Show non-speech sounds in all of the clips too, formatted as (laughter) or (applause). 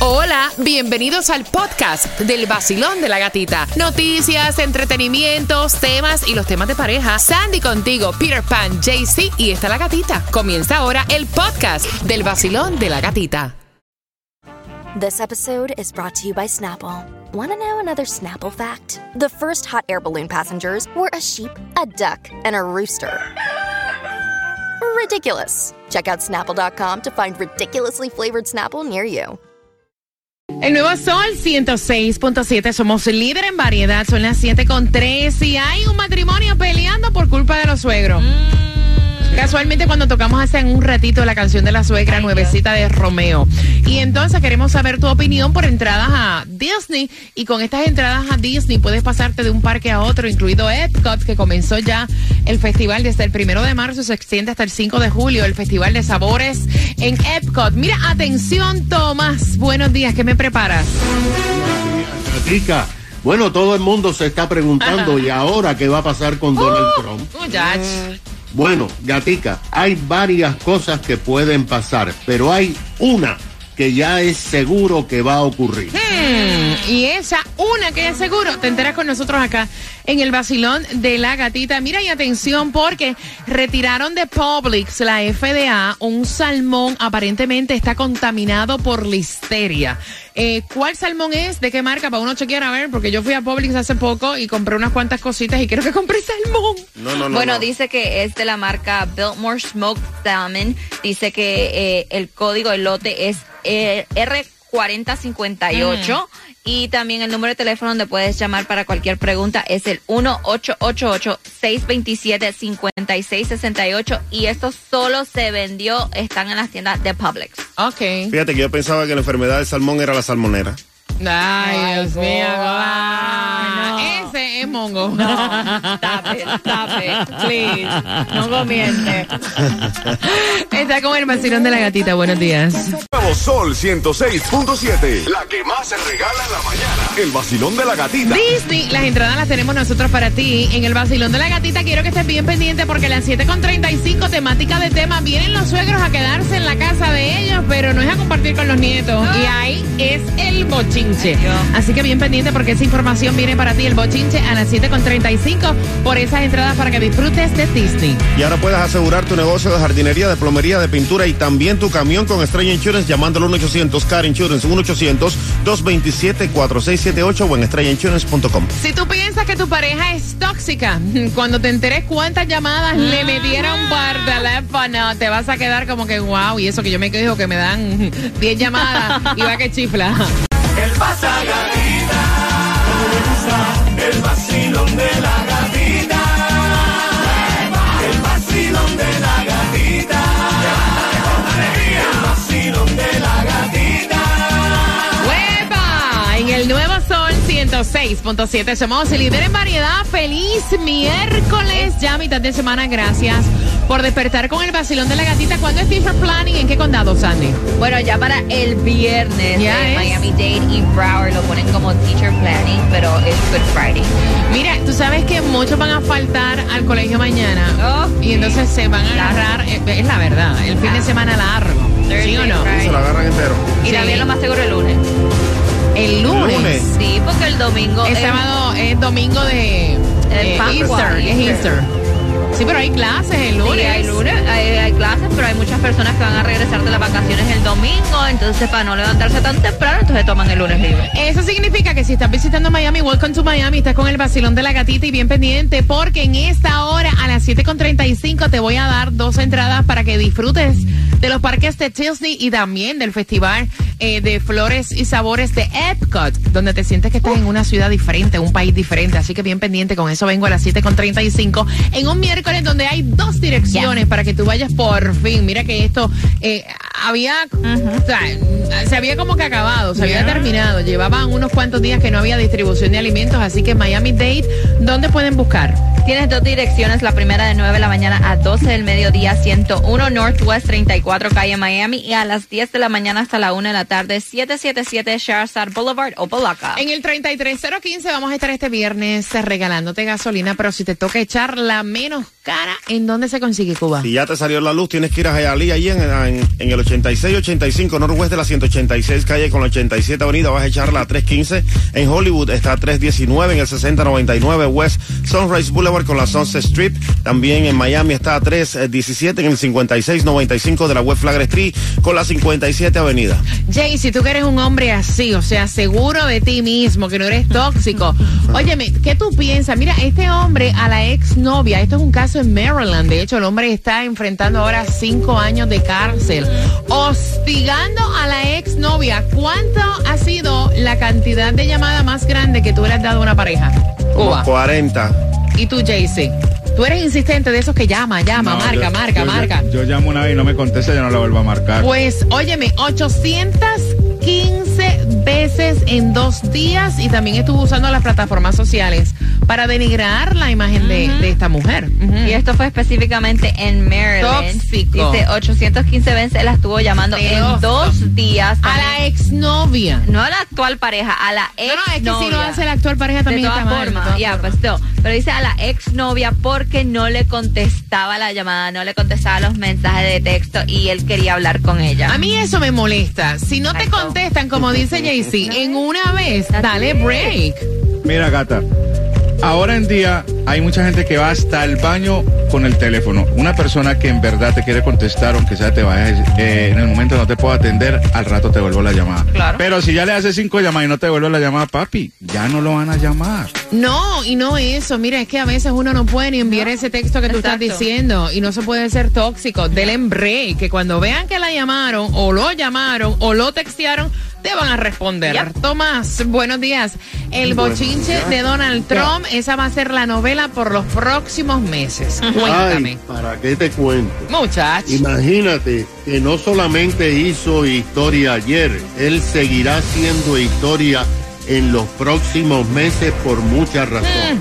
Hola, bienvenidos al podcast del vacilón de la gatita. Noticias, entretenimientos, temas y los temas de pareja. Sandy contigo, Peter Pan, JC y está la gatita. Comienza ahora el podcast del vacilón de la gatita. This episode is brought to you by Snapple. Want to know another Snapple fact? The first hot air balloon passengers were a sheep, a duck, and a rooster. Ridiculous. Check out snapple.com to find ridiculously flavored Snapple near you. El nuevo Sol 106.7, somos líder en variedad, son las 7.3 y hay un matrimonio peleando por culpa de los suegros. Casualmente cuando tocamos hace un ratito la canción de la suegra nuevecita de Romeo. Y entonces queremos saber tu opinión por entradas a Disney. Y con estas entradas a Disney puedes pasarte de un parque a otro, incluido Epcot, que comenzó ya el festival desde el primero de marzo, se extiende hasta el 5 de julio, el Festival de Sabores en Epcot. Mira, atención, Tomás. Buenos días, ¿qué me preparas? Gatica, Bueno, todo el mundo se está preguntando, ¿y ahora qué va a pasar con Donald Trump? Muchach. Bueno, Gatica, hay varias cosas que pueden pasar, pero hay una que ya es seguro que va a ocurrir. Hmm, y esa, una que es seguro, te enteras con nosotros acá en el vacilón de la gatita. Mira y atención porque retiraron de Publix, la FDA, un salmón aparentemente está contaminado por listeria. Eh, ¿Cuál salmón es? ¿De qué marca? Para uno chequear a ver, porque yo fui a Publix hace poco y compré unas cuantas cositas y creo que compré salmón. No, no, no. Bueno, no. dice que es de la marca Biltmore Smoked Salmon. Dice que eh, el código del lote es eh, R4058. Y también el número de teléfono donde puedes llamar para cualquier pregunta es el 1-888-627-5668. Y esto solo se vendió, están en las tiendas de Publix. Ok. Fíjate que yo pensaba que la enfermedad del salmón era la salmonera. Ay, Dios mío. No. Ese es mongo. Stop it, stop it, please. No comiente. Está con el vacilón de la gatita. Buenos días. Nuevo Sol 106.7. La que más se regala en la mañana. El vacilón de la gatita. Disney, las entradas las tenemos nosotros para ti. En el vacilón de la gatita quiero que estés bien pendiente porque a las 7.35 temática de tema vienen los suegros a quedarse en la casa de ellos, pero no es a compartir con los nietos. Y ahí es el bochinche. Así que bien pendiente porque esa información viene para ti, el bochinche, a las 7.35 por esas entradas para que disfrutes de Disney. Y ahora puedes asegurar tu negocio de jardinería, de plomería, de pintura y también tu camión con Estrella Insurance llamando al 1-800-CAR Insurance, 1-800-227-4678 o en estrellainsurance.com. Si tú piensas que tu pareja es tóxica, (laughs) cuando te enteres cuántas llamadas le metieron por teléfono, te vas a quedar como que wow, y eso que yo me quejo que me dan (laughs) 10 llamadas y va que chifla. El pasa gatita. El vacilón de 106.7 somos el líder en variedad. Feliz miércoles, ya mitad de semana. Gracias por despertar con el vacilón de la gatita. ¿Cuándo es Teacher Planning? ¿En qué condado, Sandy? Bueno, ya para el viernes Ya de es. Miami-Dade y Broward lo ponen como teacher planning, pero es Good Friday. Mira, tú sabes que muchos van a faltar al colegio mañana Oh, y entonces se van a Claro. agarrar, eh, es la verdad, el fin de semana largo. ¿Sí o no? Friday. Se lo agarran entero. Y Sí. también lo más seguro el lunes. El lunes. Sí, porque el domingo El es- sábado es domingo de El Pascua, Easter, es Easter. Easter. Sí, pero hay clases el Sí, lunes. hay lunes, hay, hay clases, pero hay muchas personas que van a regresar de las vacaciones el domingo, entonces para no levantarse tan temprano, entonces toman el lunes libre. Eso significa que si estás visitando Miami, welcome to Miami, estás con el vacilón de la gatita y bien pendiente, porque en esta hora a las 7.35 te voy a dar dos entradas para que disfrutes de los parques de Disney y también del festival eh, de flores y sabores de Epcot, donde te sientes que estás en una ciudad diferente, un país diferente. Así que bien pendiente, con eso vengo a las 7.35 en un miércoles donde hay dos direcciones para que tú vayas por fin. Mira que esto eh, había, o sea, se había como que acabado, se había terminado. Llevaban unos cuantos días que no había distribución de alimentos, así que Miami Dade, ¿dónde pueden buscar? Tienes dos direcciones, la primera de 9 de la mañana a 12 del mediodía, 101 Northwest 34 calle Miami y a las 10 de la mañana hasta la 1 de la tarde, 777 Shahrzad Boulevard, Opalaca. En el 33015 vamos a estar este viernes regalándote gasolina, pero si te toca echar la menos cara, ¿en dónde se consigue Cuba? Si ya te salió la luz, tienes que ir a Hialeah, ahí en, en, en el 8685 Northwest de la 186 calle con la 87 avenida. Vas a echarla a 315. En Hollywood está a 319 en el 6099 West Sunrise Boulevard con la Sunset Strip. También en Miami está a 317 en el 5695 de la West Flagler Street con la 57 avenida. Jay, si tú que eres un hombre así, o sea, seguro de ti mismo, que no eres tóxico. (laughs) Óyeme, ¿qué tú piensas? Mira, este hombre a la exnovia, esto es un caso en Maryland. De hecho, el hombre está enfrentando ahora cinco años de cárcel. Hostigando a la exnovia. ¿Cuánto ha sido la cantidad de llamada más grande que tú le has dado a una pareja? Como Cuba. 40. ¿Y tú, Jaycee? Tú eres insistente de esos que llama, llama, No, marca, yo- marca, yo- marca. Yo, llamo una vez y no me contesta, yo no la vuelvo a marcar. Pues, óyeme, 815 veces en dos días y también estuvo usando las plataformas sociales para denigrar la imagen de, de esta mujer. Y esto fue específicamente en Maryland. Tóxico. Dice 815 veces la estuvo llamando en dos días. A la exnovia. no a la actual pareja, a la No, ex no, es que si lo hace la actual pareja también de todas está mal, de formas, todas ya, formas. pues no. Pero dice a la ex novia porque no le contestaba la llamada, no le contestaba los mensajes de texto y él quería hablar con ella. A mí eso me molesta. Si no te contestan, como dice Jaycee, en una vez, dale break. Mira, gata. Ahora en día hay mucha gente que va hasta el baño con el teléfono. Una persona que en verdad te quiere contestar, aunque sea te vayas, eh, en el momento no te puedo atender, al rato te vuelvo la llamada. Claro. Pero si ya le haces cinco llamadas y no te devuelve la llamada, papi, ya no lo van a llamar. No, y no eso. Mira, es que a veces uno no puede ni enviar ese texto que tú estás diciendo y no se puede ser tóxico. Denle en break, que cuando vean que la llamaron o lo llamaron o lo textearon, te van a responder. Yep. Tomás, buenos días. El bochinche de Donald Trump, esa va a ser la novela por los próximos meses. Cuéntame. Ay, ¿para qué te cuento? Muchachos. Imagínate que no solamente hizo historia ayer, él seguirá haciendo historia en los próximos meses por muchas razones.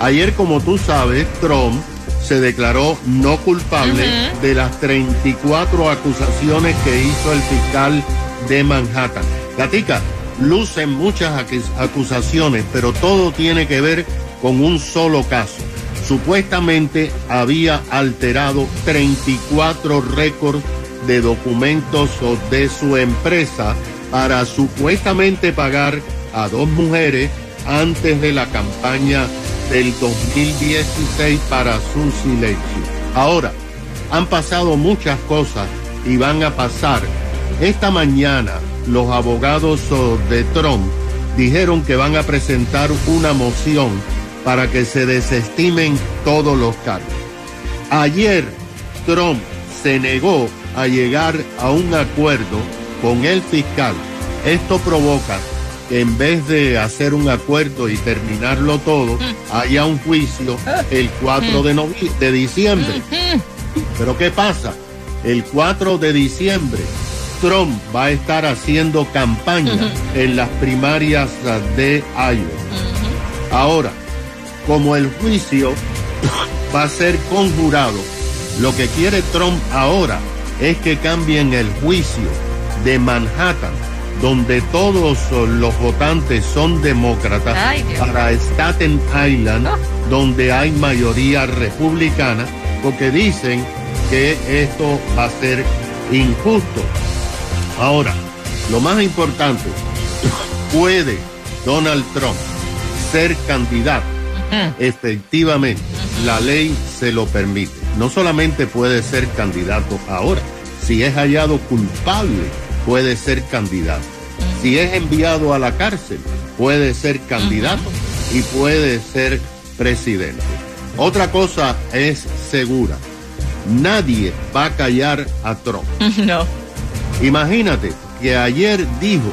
Ayer, como tú sabes, Trump se declaró no culpable de las 34 acusaciones que hizo el fiscal de Manhattan. Gatica, lucen muchas acus- acusaciones, pero todo tiene que ver con un solo caso. Supuestamente había alterado 34 récords de documentos de su empresa para supuestamente pagar a dos mujeres antes de la campaña del 2016 para su silencio. Ahora, han pasado muchas cosas y van a pasar. Esta mañana los abogados de Trump dijeron que van a presentar una moción para que se desestimen todos los cargos. Ayer Trump se negó a llegar a un acuerdo con el fiscal. Esto provoca que en vez de hacer un acuerdo y terminarlo todo, haya un juicio el 4 de, de diciembre. Pero ¿qué pasa? El 4 de diciembre Trump va a estar haciendo campaña en las primarias de Iowa. Ahora, como el juicio va a ser conjurado, lo que quiere Trump ahora es que cambien el juicio de Manhattan, donde todos los votantes son demócratas, Ay, para Staten Island, Ah. donde hay mayoría republicana, porque dicen que esto va a ser injusto. Ahora, lo más importante, ¿puede Donald Trump ser candidato? Efectivamente, la ley se lo permite. No solamente puede ser candidato ahora, si es hallado culpable, puede ser candidato. Si es enviado a la cárcel, puede ser candidato y puede ser presidente. Otra cosa es segura. Nadie va a callar a Trump. no. Imagínate que ayer dijo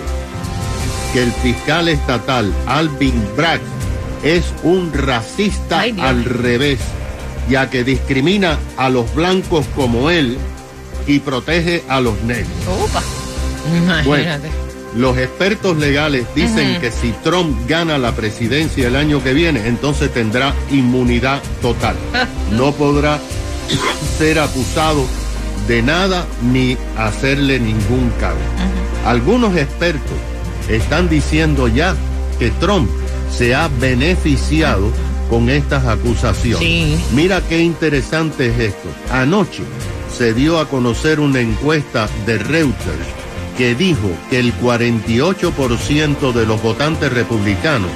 que el fiscal estatal Alvin Bragg es un racista Ay, al revés, ya que discrimina a los blancos como él y protege a los negros. Upa. Imagínate. Los expertos legales dicen que si Trump gana la presidencia el año que viene, entonces tendrá inmunidad total. No podrá ser acusado de nada ni hacerle ningún cargo. Algunos expertos están diciendo ya que Trump se ha beneficiado con estas acusaciones. Sí. Mira qué interesante es esto. Anoche se dio a conocer una encuesta de Reuters que dijo que el 48% de los votantes republicanos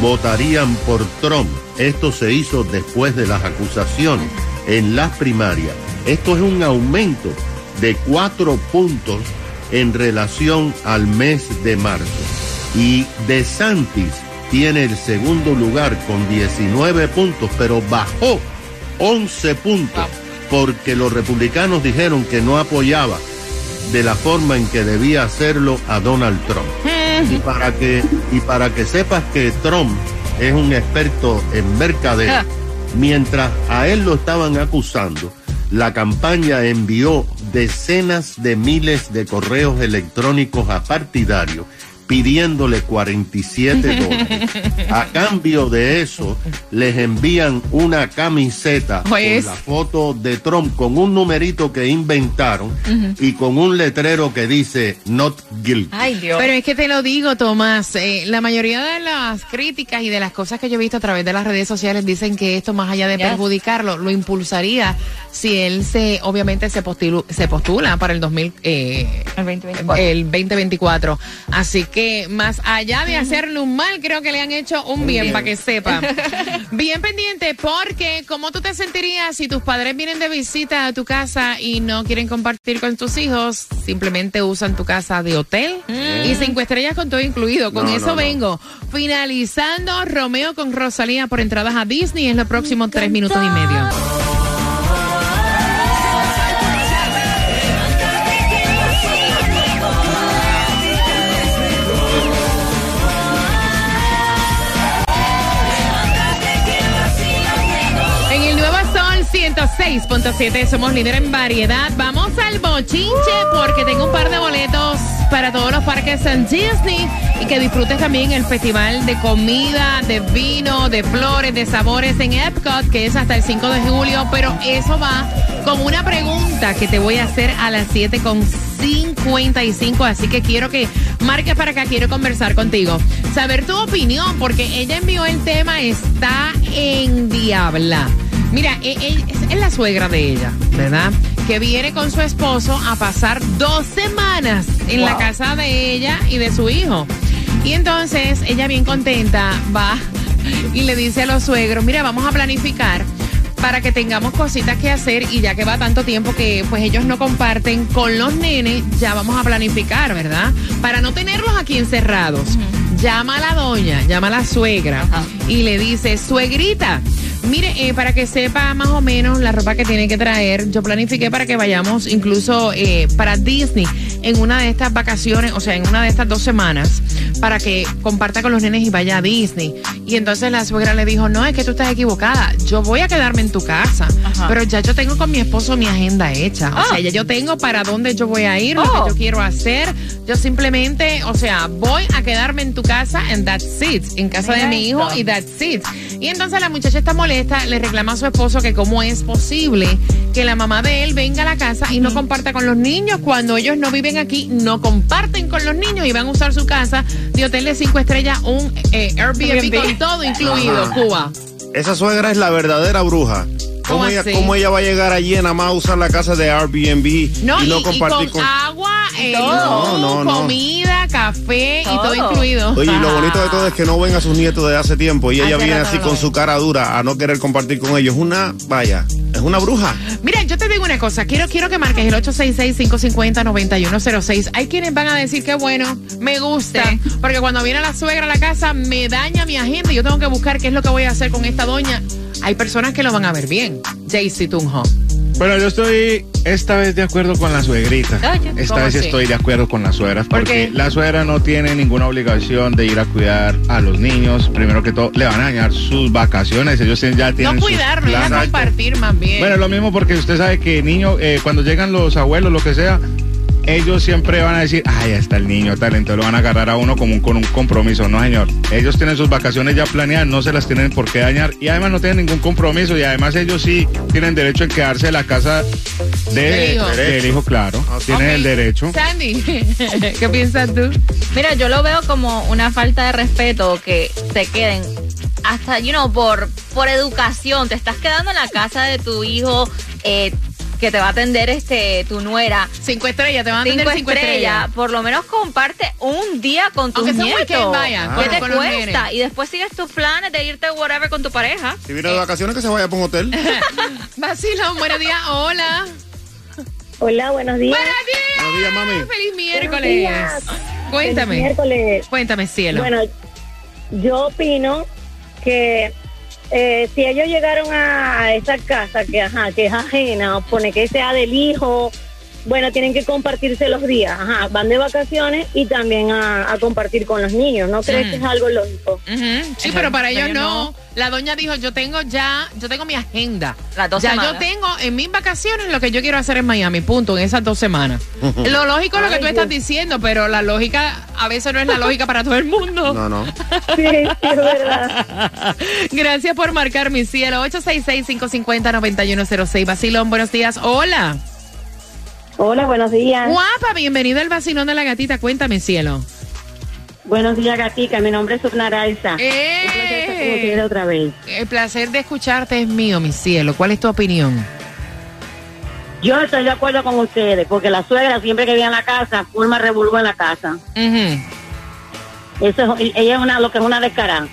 votarían por Trump. Esto se hizo después de las acusaciones en las primarias. Esto es un aumento de cuatro puntos en relación al mes de marzo. Y DeSantis tiene el segundo lugar con 19 puntos, pero bajó 11 puntos porque los republicanos dijeron que no apoyaba de la forma en que debía hacerlo a Donald Trump. Y para que, y para que sepas que Trump es un experto en mercadeo, Ah. mientras a él lo estaban acusando, la campaña envió decenas de miles de correos electrónicos a partidarios pidiéndole 47 (laughs) dólares. A cambio de eso, les envían una camiseta Pues. con la foto de Trump con un numerito que inventaron y con un letrero que dice not guilty. Ay, Dios. Pero es que te lo digo, Tomás, eh, la mayoría de las críticas y de las cosas que yo he visto a través de las redes sociales dicen que esto, más allá de Yes. perjudicarlo, lo impulsaría si él se, obviamente, se, postilu- se postula para el 2000, eh, El 2024. el 2024. Así que más allá de hacerle un mal, creo que le han hecho un bien, para que sepa. (laughs) bien pendiente, porque ¿cómo tú te sentirías si tus padres vienen de visita a tu casa y no quieren compartir con tus hijos? Simplemente usan tu casa de hotel y cinco estrellas con todo incluido. Con No, eso no, no. vengo. Finalizando Romeo con Rosalía por entradas a Disney en los próximos tres minutos y medio. 106.7 somos líder en variedad. Vamos al bochinche porque tengo un par de boletos para todos los parques en Disney y que disfrutes también el festival de comida, de vino, de flores, de sabores en Epcot, que es hasta el 5 de julio. Pero eso va con una pregunta que te voy a hacer a las 7 con 55, así que quiero que marques para acá, quiero conversar contigo. Saber tu opinión, porque ella envió el tema, está en diabla. Mira, e- e- es, la suegra de ella, ¿verdad? Que viene con su esposo a pasar dos semanas en la casa de ella y de su hijo. Y entonces ella bien contenta va y le dice a los suegros, mira, vamos a planificar para que tengamos cositas que hacer y ya que va tanto tiempo que pues ellos no comparten con los nenes, ya vamos a planificar, ¿verdad? Para no tenerlos aquí encerrados. Llama a la doña, llama a la suegra y le dice, suegrita, mire, eh, para que sepa más o menos la ropa que tiene que traer, yo planifiqué para que vayamos incluso eh, para Disney en una de estas vacaciones, o sea, en una de estas dos semanas, para que comparta con los nenes y vaya a Disney. Y entonces la suegra le dijo, no, es que tú estás equivocada, yo voy a quedarme en tu casa, Ajá. pero ya yo tengo con mi esposo mi agenda hecha, o sea, ya yo tengo para dónde yo voy a ir, lo Oh. que yo quiero hacer, yo simplemente, o sea, voy a quedarme en tu casa and that's it, en casa de mi hijo esto. y that's it. Y entonces la muchacha está molesta, le reclama a su esposo que cómo es posible que la mamá de él venga a la casa y no comparta con los niños cuando ellos no viven aquí, no comparten con los niños y van a usar su casa de hotel de cinco estrellas, un eh, Airbnb, Airbnb. con todo incluido, Ajá. Cuba. Esa suegra es la verdadera bruja. ¿Cómo ¿Cómo ella, así? cómo ella va a llegar allí en nada más a usar la casa de Airbnb No, y y, no y compartir con, con... agua, eh, todo. luz, No, no, no. comida, café y todo Todo. incluido. Oye, y lo bonito de todo es que no ven a sus nietos de hace tiempo y ella viene así con su cara dura a no querer compartir con ellos. Una, vaya, es una bruja. Mira, yo te digo una cosa, quiero, quiero que marques el 866-550-9106. Hay quienes van a decir que bueno, me gusta, Sí. porque cuando viene la suegra a la casa me daña mi agenda y yo tengo que buscar qué es lo que voy a hacer con esta doña. Hay personas que lo van a ver bien. Jaycee Tunjo. Bueno, yo estoy esta vez de acuerdo con la suegrita. Oye, esta ¿cómo vez estoy de acuerdo con las suegras ¿Por porque la suegra no tiene ninguna obligación de ir a cuidar a los niños. Primero que todo, le van a dañar sus vacaciones. Ellos ya tienen No cuidarlo, ya planes. compartir más bien. Bueno, lo mismo porque usted sabe que niño, eh, cuando llegan los abuelos, lo que sea, ellos siempre van a decir, ay, ya está el niño, tal, entonces lo van a agarrar a uno como un- con un compromiso. No, señor. Ellos tienen sus vacaciones ya planeadas, no se las tienen por qué dañar y además no tienen ningún compromiso y además ellos sí tienen derecho en quedarse en la casa de- Del hijo. del hijo, claro. Tienen Ok. el derecho. Sandy, (laughs) ¿qué piensas tú? Mira, yo lo veo como una falta de respeto que se queden hasta, you know, por, por educación, te estás quedando en la casa de tu hijo, eh, que te va a atender este tu nuera. Cinco estrellas, te van a atender cinco estrellas. Por lo menos comparte un día con tus Aunque nietos. weekend, vaya, ¿Qué con- te cuesta? Y después sigues tus planes de irte whatever con tu pareja. Si viene de vacaciones, que se vaya para un hotel. (laughs) Vacilón, buenos días. Hola. Hola, buenos días. Buenos días. Buenos días, mami. Feliz miércoles. días. Cuéntame. Feliz miércoles. Cuéntame, cielo. Bueno, yo opino que eh, si ellos llegaron a, esa casa que, ajá, que es ajena, pone que sea del hijo, bueno, tienen que compartirse los días. Ajá, van de vacaciones y también a, a compartir con los niños. ¿No crees Mm. que es algo lógico? Sí, pero para ellos no. La doña dijo, yo tengo ya, yo tengo mi agenda. Las dos ya semanas. yo tengo en mis vacaciones lo que yo quiero hacer en Miami, punto, en esas dos semanas. lo lógico es lo que Ay, tú estás diciendo, pero la lógica a veces no es la lógica para todo el mundo. No, no. Sí, sí, es verdad. (laughs) Gracias por marcar mi cielo. 866-550-9106. Basilón, buenos días. Hola. Hola, buenos días. Guapa, bienvenido al vacilón de la gatita. Cuéntame, cielo. Buenos días, Gatica. Mi nombre es Subnaraiza. ¡Eh! Ustedes otra vez. El placer de escucharte es mío, mi cielo. ¿Cuál es tu opinión? Yo estoy de acuerdo con ustedes, porque la suegra siempre que viene a la casa, forma revolver en la casa. Ujú. Eso es- ella es una, lo que es una descarada.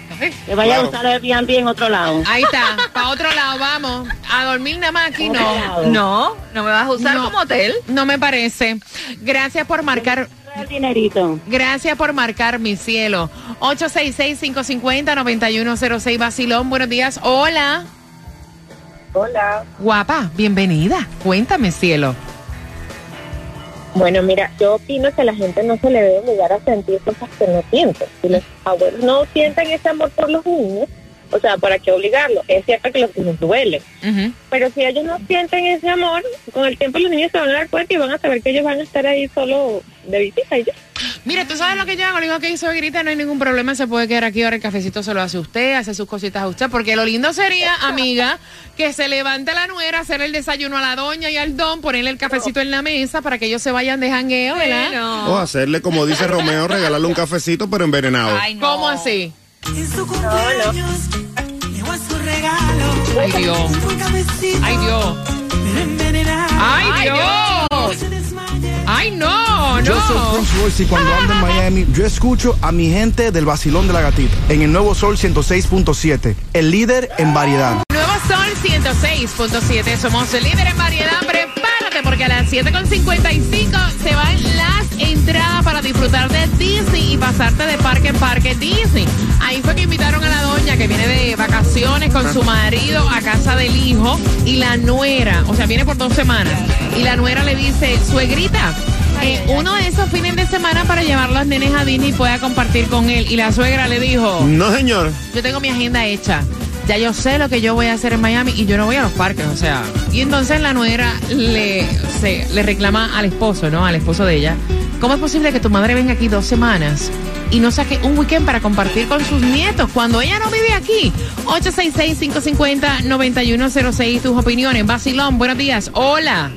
Que vaya Claro. a usar el Airbnb en otro lado. Ahí está, para otro lado, vamos. A dormir nada más aquí, no. No, no me vas a usar No. como hotel. No me parece. Gracias por marcar. El dinerito. Gracias por marcar mi cielo. 866-550-9106 Basilón. Buenos días. Hola. Hola. Guapa, bienvenida. Cuéntame, cielo. Bueno, mira, yo opino que la gente no se le debe obligar a sentir cosas que no siente. Si los abuelos no sienten ese amor por los niños, o sea, ¿para qué obligarlos? Es cierto que los niños duelen, pero si ellos no sienten ese amor, con el tiempo los niños se van a dar cuenta y van a saber que ellos van a estar ahí solo de visita y ya. Mira, tú sabes lo que yo hago, le digo que hizo grita, no hay ningún problema, se puede quedar aquí ahora el cafecito se lo hace usted, hace sus cositas a usted, porque lo lindo sería, amiga, que se levante la nuera, hacer el desayuno a la doña y al don, ponerle el cafecito en la mesa para que ellos se vayan de jangueo, ¿verdad? O hacerle, como dice Romeo, regalarle un cafecito, pero envenenado. Ay, no. ¿Cómo así? En su cumpleaños llevó su regalo. Ay, Dios. Ay, Dios. Ay, Ay, Dios. Ay, no, Yo soy no. Prince Royce y cuando ando en (laughs) Miami, yo escucho a mi gente del vacilón de la gatita en el nuevo Sol 106.7, el líder en variedad. Nuevo Sol 106.7, somos el líder en variedad. Prepárate porque a las 7.55 se van las entradas para disfrutar de Disney y pasarte de parque en parque Disney. Ahí fue que invitaron a la doña que viene de vacaciones con su marido a casa del hijo y la nuera, o sea, viene por dos semanas. Y la nuera le dice, suegrita, eh, uno de esos fines de semana para llevar los nenes a Disney y pueda compartir con él. Y la suegra le dijo, No, señor. yo tengo mi agenda hecha. Ya yo sé lo que yo voy a hacer en Miami y yo no voy a los parques, o sea. Y entonces la nuera le, se, le reclama al esposo, ¿no? Al esposo de ella. ¿Cómo es posible que tu madre venga aquí dos semanas y no saque un weekend para compartir con sus nietos cuando ella no vive aquí? 866-550-9106, tus opiniones. Basilón, buenos días. Hola.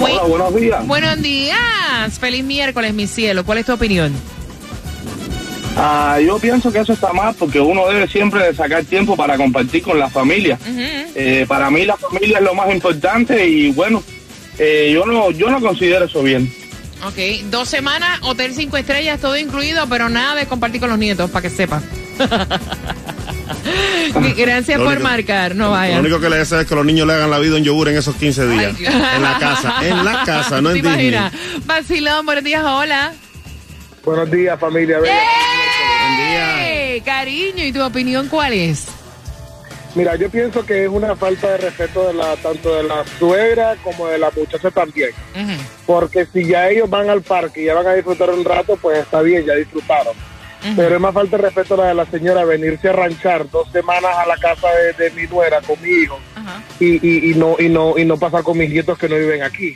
Hola, buenos días. Buenos días. Feliz miércoles, mi cielo. ¿Cuál es tu opinión? Ah, yo pienso que eso está mal porque uno debe siempre de sacar tiempo para compartir con la familia. Eh, para mí la familia es lo más importante y bueno, eh, yo no yo no considero eso bien. Ok, dos semanas, hotel cinco estrellas, todo incluido, pero nada de compartir con los nietos, para que sepa. (laughs) Gracias Lo por único- marcar, no Lo vaya. único que le deseo es que los niños le hagan la vida en yogur en esos 15 días. en la casa, en la casa, no (laughs) ¿Te en Disney. Vacilón, buenos días, hola. Buenos días familia. ¡Eh! Cariño, ¿y tu opinión cuál es? Mira, yo pienso que es una falta de respeto de la tanto de la suegra como de la muchacha también. Porque si ya ellos van al parque y ya van a disfrutar un rato, pues está bien, ya disfrutaron. Pero es más falta de respeto la de la señora venirse a ranchar dos semanas a la casa de, de mi nuera con mi hijo y, y, y no y no y no pasar con mis nietos que no viven aquí.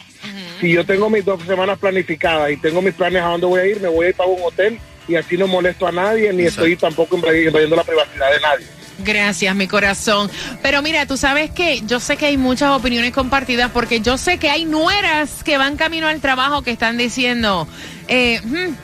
Si yo tengo mis dos semanas planificadas y tengo mis planes a dónde voy a ir, me voy a ir para un hotel y así no molesto a nadie ni estoy tampoco invadi- invadiendo la privacidad de nadie. Gracias, mi corazón. Pero mira, tú sabes que yo sé que hay muchas opiniones compartidas porque yo sé que hay nueras que van camino al trabajo que están diciendo, eh, hmm,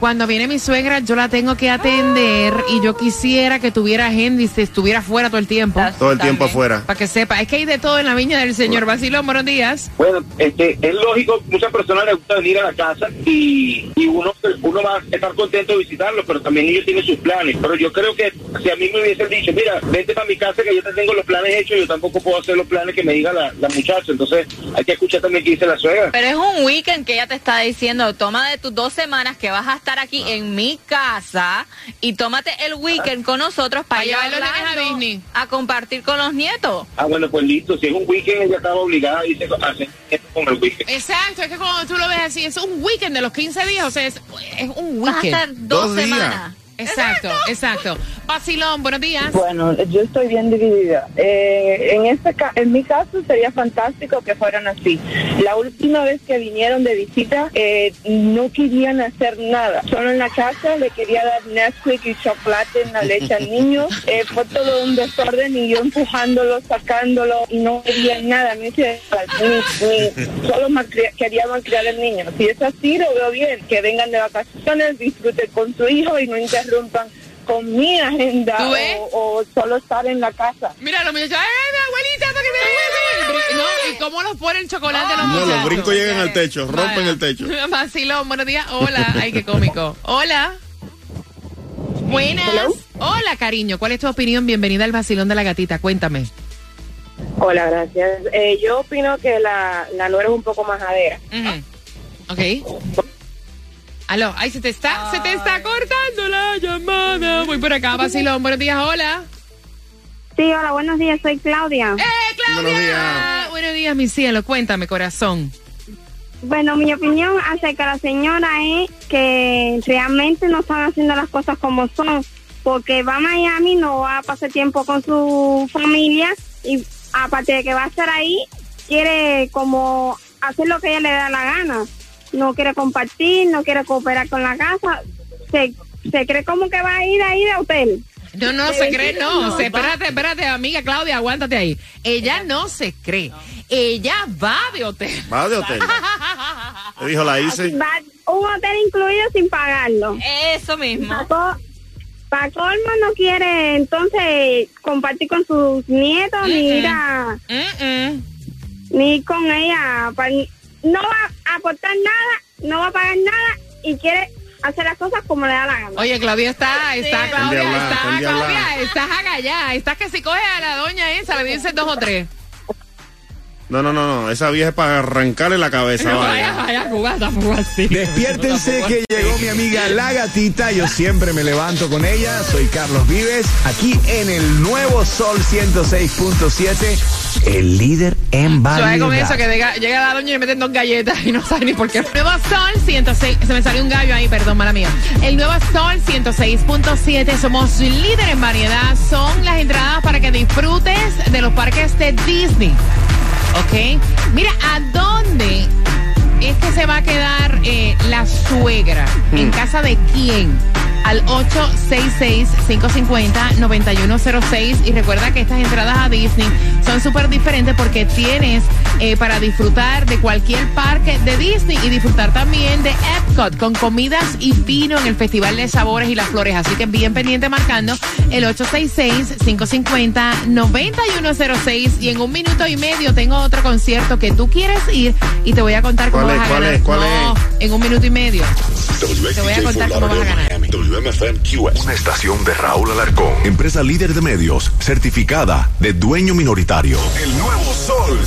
Cuando viene mi suegra, yo la tengo que atender y yo quisiera que tuviera gente y se estuviera fuera todo el tiempo. Todo el tiempo afuera. Para que sepa, es que hay de todo en la viña del señor Basilón. Buenos días. Bueno, este, es lógico, muchas personas les gusta venir a la casa y, y uno, uno va a estar contento de visitarlos, pero también ellos tienen sus planes. Pero yo creo que si a mí me hubiesen dicho, mira, vente para mi casa que yo te tengo los planes hechos, yo tampoco puedo hacer los planes que me diga la, la muchacha. Entonces hay que escuchar también qué dice la suegra. Pero es un weekend que ella te está diciendo, toma de tus dos semanas que vas a estar aquí en mi casa y tómate el weekend con nosotros para Pa' llevar los llevarla nenes a Disney. a compartir con los nietos. Ah, bueno, pues listo. Si es un weekend, ella estaba obligada a hacer esto con el weekend. Exacto, es que cuando tú lo ves así, es un weekend de los 15 días, o sea, es, es un Vas a weekend. estar dos Dos días. semanas. Exacto, exacto. Basilón, buenos días. Bueno, yo estoy bien dividida. Eh, en este ca- en mi caso sería fantástico que fueran así. La última vez que vinieron de visita eh, no querían hacer nada. Solo en la casa le quería dar Nesquik y chocolate en la leche al niño. (laughs) Eh, fue todo un desorden y yo empujándolo, sacándolo y no querían nada. Ni, se- ni- ni- solo quería malcriar al niño. Si es así, lo veo bien. Que vengan de vacaciones, disfruten con su hijo y no interrumpan con mi agenda ¿Tú ves? o, o solo estar en la casa. Mira, los muchachos, ¡ay, mi abuelita, para que me No, y cómo los pone el chocolate los No, muchachos. los brincos llegan al techo, rompen el techo. (laughs) Basilón, buenos días. Hola, ay, qué cómico. Hola. Buenas. Hola, cariño. ¿Cuál es tu opinión? Bienvenida al Basilón de la Gatita. Cuéntame. Hola, gracias. Eh, yo opino que la, la nuera es un poco majadera. Ok. Aló, ay, se te está, se te está cortando la llamada. Voy por acá, Basilón. Buenos días, hola. Sí, hola, buenos días, soy Claudia. ¡Eh, Claudia! Buenos días. Buenos días, mi cielo. Cuéntame, corazón. Bueno, mi opinión acerca de la señora es que realmente no están haciendo las cosas como son, porque va a Miami, no va a pasar tiempo con su familia y aparte de que va a estar ahí, quiere como hacer lo que ella le da la gana. No quiere compartir, no quiere cooperar con la casa, se, se cree como que va a ir ahí de hotel. No, no se cree, no. Se- espérate, espérate, amiga Claudia, aguántate ahí. Ella no se cree. Ella va de hotel. Va de hotel. (laughs) Le dijo, la hice. Va un hotel incluido sin pagarlo. Eso mismo. Para colmo no quiere entonces compartir con sus nietos ni ir a ni con ella pa- no va a aportar nada no va a pagar nada y quiere hacer las cosas como le da la gana Oye, Claudia está, está, Sí. Claudia, está, Claudia, estás agallada. Estás que si coge a la doña esa, le dice dos o tres. No, no, no, no. Esa vieja es para arrancarle la cabeza. Vaya, vaya. vaya, jugada, fue así. Despiértense que llegó mi amiga La Gatita. Yo siempre me levanto con ella. Soy Carlos Vives, aquí en el nuevo Sol 106.7, el líder en Suave con variedad. eso, que llega, llega la doña y le meten dos galletas y no sabe ni por qué. Nuevo Sol 106, se me salió un gallo ahí, perdón, mala mía. El Nuevo Sol 106.7, somos líder en variedad. Son las entradas para que disfrutes de los parques de Disney. ¿Ok? Mira, ¿a dónde es que se va a quedar eh, la suegra? ¿En casa de quién? Al 866-550-9106. Y recuerda que estas entradas a Disney son súper diferentes porque tienes eh, para disfrutar de cualquier parque de Disney y disfrutar también de Epcot con comidas y vino en el Festival de Sabores y las Flores. Así que bien pendiente marcando el 866-550-9106. Y en un minuto y medio tengo otro concierto que tú quieres ir y te voy a contar cómo ¿Cuál vas es? a ¿Cuál ganar. es? ¿Cuál no, en un minuto y medio. Te voy a contar cómo vas a ganar. WMFM QS. Una estación de Raúl Alarcón. Empresa líder de medios, certificada de dueño minoritario. El nuevo Sol